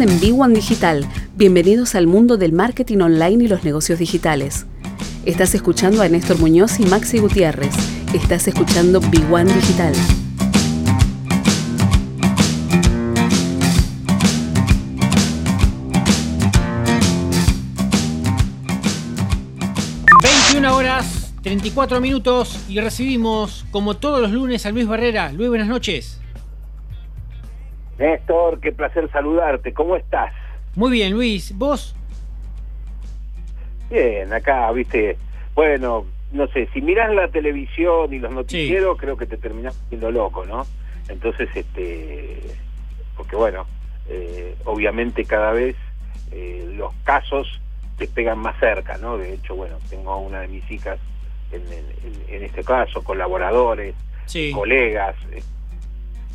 En B1 Digital. Bienvenidos al mundo del marketing online y los negocios digitales. Estás escuchando a Néstor Muñoz y Maxi Gutiérrez. Estás escuchando B1 Digital. horas 34 minutos y recibimos, como todos los lunes, a Luis Barrera. Luis, buenas noches. Néstor, qué placer saludarte. ¿Cómo estás? Muy bien, Luis. ¿Vos? Bien, acá, viste. Bueno, no sé, si miras la televisión y los noticieros, creo que te terminas siendo loco, ¿no? Entonces, este. Porque bueno, eh, obviamente cada vez eh, los casos te pegan más cerca, ¿no? De hecho, bueno, tengo a una de mis hijas en, en, este caso, colaboradores, colegas.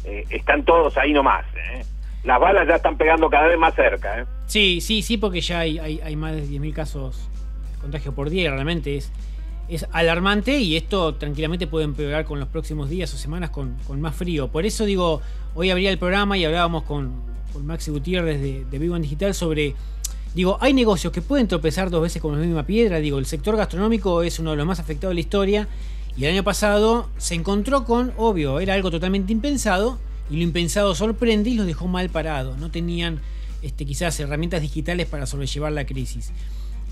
Eh, están todos ahí nomás. ¿eh? Las balas ya están pegando cada vez más cerca. ¿eh? Sí, sí, sí, porque ya hay, hay, más de 10.000 casos de contagio por día. Realmente es, es alarmante y esto tranquilamente puede empeorar con los próximos días o semanas con, con más frío. Por eso digo, hoy abría el programa y hablábamos con, con Maxi Gutiérrez de, de Vivo en Digital sobre Digo, hay negocios que pueden tropezar dos veces con la misma piedra. Digo, el sector gastronómico es uno de los más afectados de la historia y el año pasado se encontró con, obvio, era algo totalmente impensado, y lo impensado sorprende y los dejó mal parados. No tenían este, quizás herramientas digitales para sobrellevar la crisis.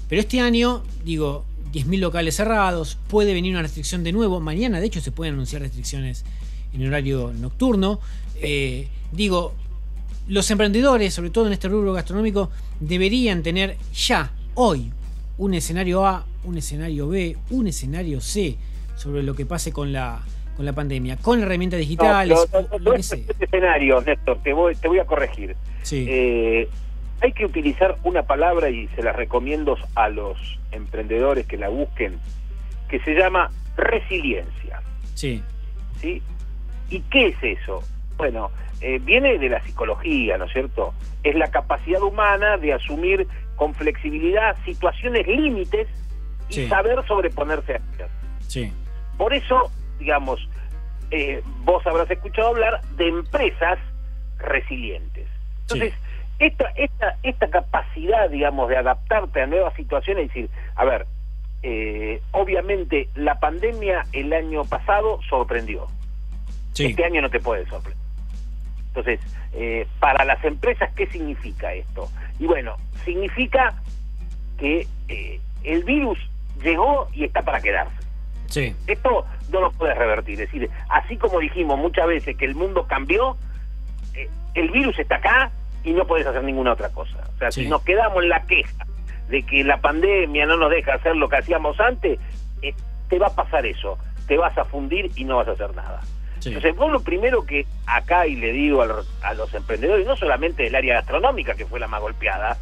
Pero este año, digo, 10.000 locales cerrados, puede venir una restricción de nuevo. Mañana, de hecho, se pueden anunciar restricciones en horario nocturno. Eh, digo, los emprendedores, sobre todo en este rubro gastronómico, deberían tener ya, hoy, un escenario A, un escenario B, un escenario C sobre lo que pase con la, con la pandemia, con herramientas digitales. No, este escenario, Néstor, te voy, te voy a corregir. Eh, hay que utilizar una palabra y se la recomiendo a los emprendedores que la busquen, que se llama resiliencia. Sí. ¿Sí? ¿Y qué es eso? Bueno, eh, viene de la psicología, ¿no es cierto? Es la capacidad humana de asumir con flexibilidad situaciones límites y saber sobreponerse a ellas. Sí. Por eso, digamos, eh, vos habrás escuchado hablar de empresas resilientes. Entonces, esta, esta, esta capacidad, digamos, de adaptarte a nuevas situaciones, es decir, a ver, eh, obviamente la pandemia el año pasado sorprendió. Este año no te puede sorprender. Entonces, eh, para las empresas, ¿qué significa esto? Y bueno, significa que el virus llegó y está para quedarse. Esto no lo puedes revertir. Es decir, así como dijimos muchas veces que el mundo cambió, eh, el virus está acá y no puedes hacer ninguna otra cosa. O sea, si nos quedamos en la queja de que la pandemia no nos deja hacer lo que hacíamos antes, eh, te va a pasar eso. Te vas a fundir y no vas a hacer nada. Entonces, vos lo primero que acá, y le digo a los, a los emprendedores, no solamente del área gastronómica, que fue la más golpeada,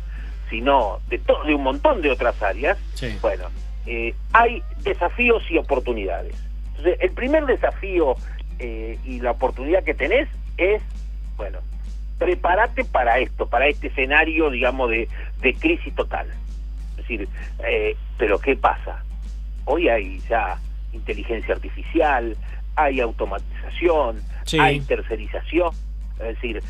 sino de, todo, de un montón de otras áreas, bueno, eh, hay desafíos y oportunidades. Entonces, el primer desafío eh, y la oportunidad que tenés es, bueno, prepárate para esto, para este escenario, digamos, de, crisis total. Es decir, eh, pero ¿qué pasa? Hoy hay ya inteligencia artificial, hay automatización, hay tercerización, es decir,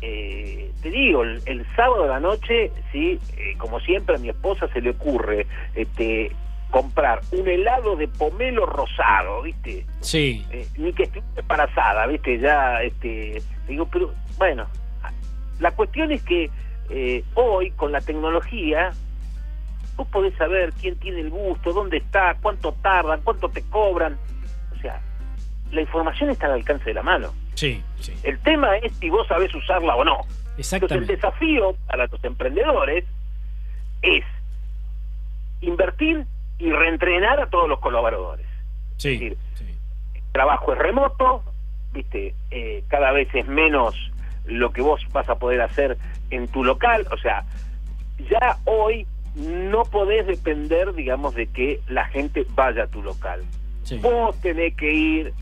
te digo, el, sábado de la noche, sí, como siempre a mi esposa se le ocurre este, comprar un helado de pomelo rosado, ¿viste? Sí. Eh, ni que esté embarazada, ¿viste? Ya, este, digo, pero bueno, la cuestión es que eh, hoy con la tecnología vos podés saber quién tiene el gusto, dónde está, cuánto tardan, cuánto te cobran, o sea, la información está al alcance de la mano. Sí, sí. El tema es si vos sabés usarla o no. Exactamente. Entonces el desafío para los emprendedores es invertir y reentrenar a todos los colaboradores. Sí, es decir, el trabajo es remoto, viste, eh, cada vez es menos lo que vos vas a poder hacer en tu local, o sea, ya hoy no podés depender, digamos, de que la gente vaya a tu local. Vos tenés que ir,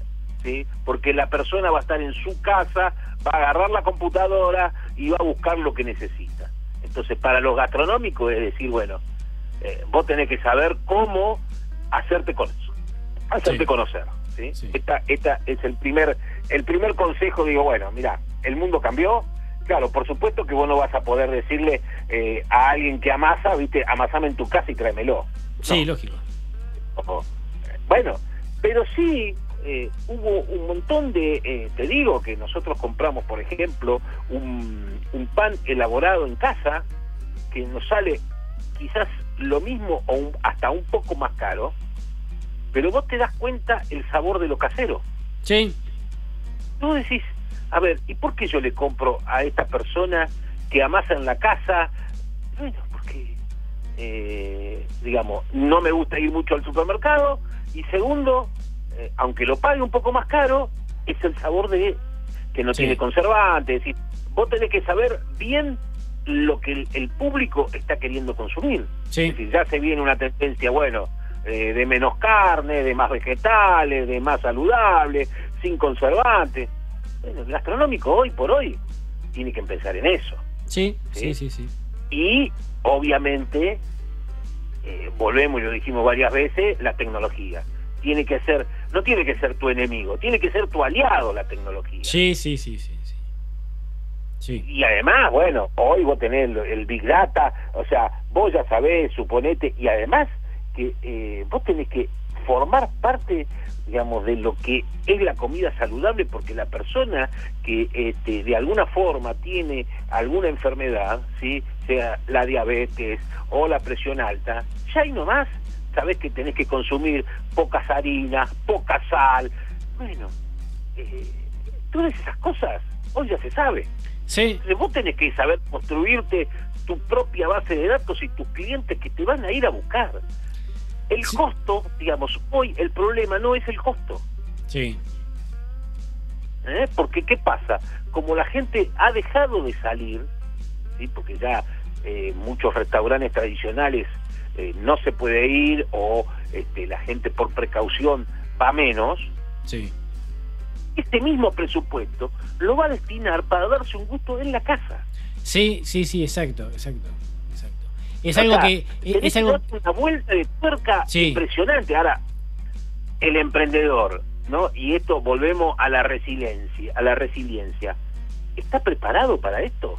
¿sí? porque la persona va a estar en su casa, va a agarrar la computadora y va a buscar lo que necesita. Entonces, para los gastronómicos es decir, bueno, eh, vos tenés que saber cómo hacerte con hacerte conocer. Esta, esta es el primer, el primer consejo, digo, bueno, mira, el mundo cambió Claro, por supuesto que vos no vas a poder decirle eh, a alguien que amasa, viste, amasame en tu casa y tráemelo. Sí, lógico. Bueno, pero sí eh, hubo un montón de, eh, te digo que nosotros compramos, por ejemplo, un, un, pan elaborado en casa que nos sale quizás lo mismo o hasta un poco más caro, pero vos te das cuenta el sabor de lo casero. Sí. Tú decís, a ver, ¿y por qué yo le compro a esta persona que amasa en la casa? Bueno, porque, eh, digamos, no me gusta ir mucho al supermercado y segundo, eh, aunque lo pague un poco más caro, es el sabor de que no tiene conservantes. Es decir, vos tenés que saber bien lo que el, público está queriendo consumir. Sí. Es decir, ya se viene una tendencia, bueno, eh, de menos carne, de más vegetales, de más saludable, sin conservantes. Bueno, el gastronómico hoy por hoy tiene que empezar en eso. Sí, sí, sí, sí. Y obviamente, eh, volvemos, y lo dijimos varias veces, la tecnología. Tiene que ser, no tiene que ser tu enemigo, tiene que ser tu aliado la tecnología. Sí, sí, sí, sí. Y además, bueno, hoy vos tenés el, Big Data, o sea, vos ya sabés, suponete, y además que eh, vos tenés que formar parte digamos, de lo que es la comida saludable, porque la persona que este, de alguna forma tiene alguna enfermedad, ¿sí? sea la diabetes o la presión alta, ya hay nomás, sabes que tenés que consumir pocas harinas, poca sal, bueno, eh, todas esas cosas hoy ya se sabe. Sí. Vos tenés que saber construirte tu propia base de datos y tus clientes que te van a ir a buscar. El costo, digamos, hoy el problema no es el costo. Sí. ¿Eh? Porque, ¿qué pasa? Como la gente ha dejado de salir, ¿sí? porque ya eh, muchos restaurantes tradicionales eh, no se puede ir o este, la gente por precaución va menos, sí. Este mismo presupuesto lo va a destinar para darse un gusto en la casa. Sí, sí, sí, exacto, exacto. Es algo que. Es algo... una vuelta de tuerca impresionante. Ahora, el emprendedor, ¿no? Y esto volvemos a la resiliencia, a la resiliencia. ¿Está preparado para esto?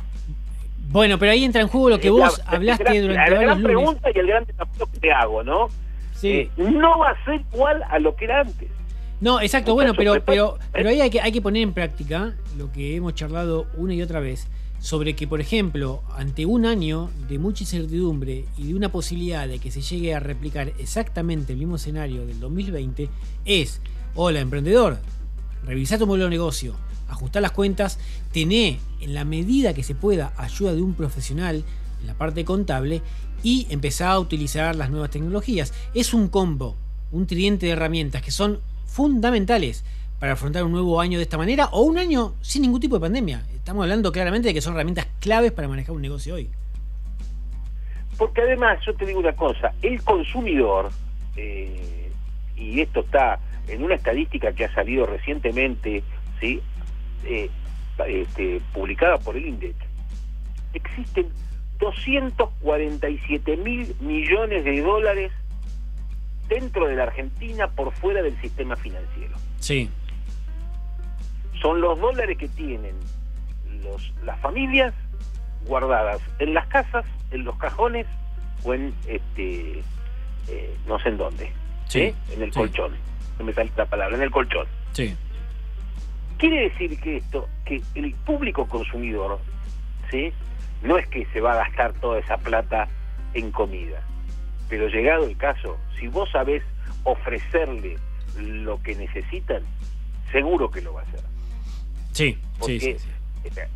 Bueno, pero ahí entra en juego lo que vos hablaste durante la gran pregunta y el gran desafío que te hago, ¿no? Sí. Eh, no va a ser igual a lo que era antes. No, exacto, bueno, pero, pero, pero ahí hay que, hay que poner en práctica lo que hemos charlado una y otra vez sobre que, por ejemplo, ante un año de mucha incertidumbre y de una posibilidad de que se llegue a replicar exactamente el mismo escenario del 2020, es, hola emprendedor, revisa tu modelo de negocio, ajustar las cuentas, tené en la medida que se pueda ayuda de un profesional en la parte contable y empezar a utilizar las nuevas tecnologías. Es un combo, un tridente de herramientas que son fundamentales para afrontar un nuevo año de esta manera o un año sin ningún tipo de pandemia. Estamos hablando claramente de que son herramientas claves para manejar un negocio hoy. Porque además, yo te digo una cosa, el consumidor, eh, y esto está en una estadística que ha salido recientemente, ¿sí? Eh, este, publicada por el INDEC, existen 247 mil millones de dólares dentro de la Argentina por fuera del sistema financiero. Sí son los dólares que tienen los, las familias guardadas en las casas, en los cajones o en este eh, no sé en dónde, sí, en el colchón, no me sale la palabra, en el colchón. Sí. Quiere decir que esto, que el público consumidor, ¿sí? no es que se va a gastar toda esa plata en comida, pero llegado el caso, si vos sabés ofrecerle lo que necesitan, seguro que lo va a hacer. Sí, sí, sí, eh,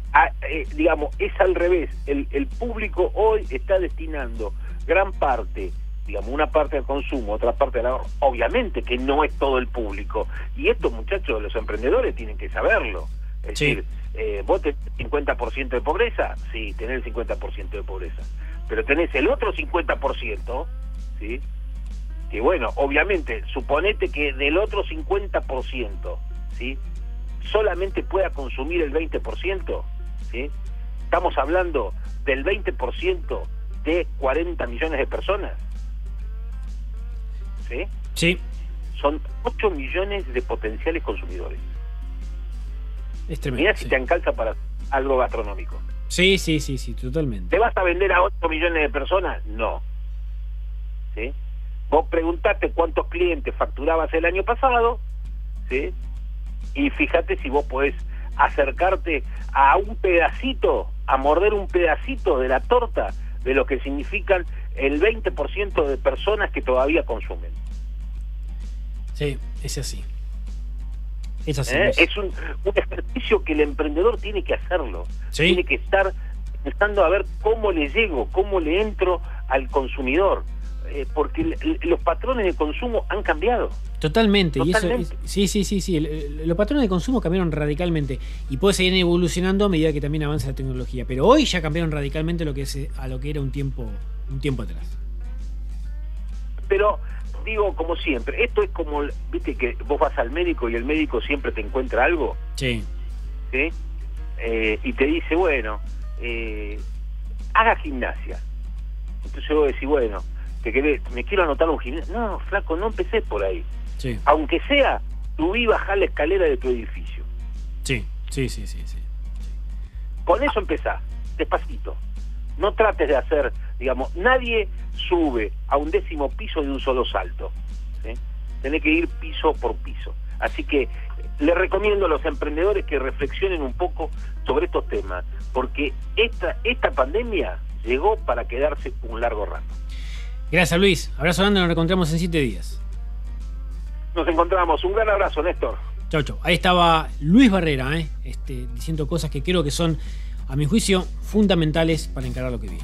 eh, digamos, es al revés. El, el público hoy está destinando gran parte digamos, una parte al consumo, otra parte al ahorro. Obviamente que no es todo el público. Y estos muchachos, los emprendedores, tienen que saberlo. Es decir, eh, vos tenés 50% de pobreza, sí, tenés el 50% de pobreza. Pero tenés el otro 50%, ¿sí? Que bueno, obviamente, suponete que del otro 50%, ¿sí? solamente pueda consumir el 20%, ¿sí? Estamos hablando del 20% de 40 millones de personas. ¿Sí? Sí. Son 8 millones de potenciales consumidores. Es tremendo, si te alcanza para algo gastronómico. Sí, sí, sí, sí, totalmente. ¿Te vas a vender a 8 millones de personas? No. ¿Sí? Vos preguntaste cuántos clientes facturabas el año pasado, ¿sí? Y fíjate si vos podés acercarte a un pedacito, a morder un pedacito de la torta de lo que significan el 20% de personas que todavía consumen. Sí, es así. Es así. ¿Eh? Es un, ejercicio que el emprendedor tiene que hacerlo. Tiene que estar pensando a ver cómo le llego, cómo le entro al consumidor. Eh, porque los patrones de consumo han cambiado. Totalmente. Y eso, sí, sí, sí, sí. los patrones de consumo cambiaron radicalmente y puede seguir evolucionando a medida que también avanza la tecnología. Pero hoy ya cambiaron radicalmente lo que es, a lo que era un tiempo, un tiempo atrás. Pero digo, como siempre, esto es como, viste que vos vas al médico y el médico siempre te encuentra algo. Sí. ¿Sí? Eh, y te dice, bueno, eh, haga gimnasia. Entonces vos decís, bueno, ¿te querés, me quiero anotar un gimnasio. No, flaco, no empecé por ahí. Sí. Aunque sea, subí bajá la escalera de tu edificio. Sí, sí, sí, sí, sí. Con eso empezá, despacito. No trates de hacer, digamos, nadie sube a un décimo piso de un solo salto. ¿sí? Tenés que ir piso por piso. Así que le recomiendo a los emprendedores que reflexionen un poco sobre estos temas, porque esta, esta pandemia llegó para quedarse un largo rato. Gracias Luis, abrazo grande, nos encontramos en siete días. Nos encontramos, un gran abrazo Néstor. Chau, chau. Ahí estaba Luis Barrera, ¿eh? este, diciendo cosas que creo que son, a mi juicio, fundamentales para encarar lo que viene.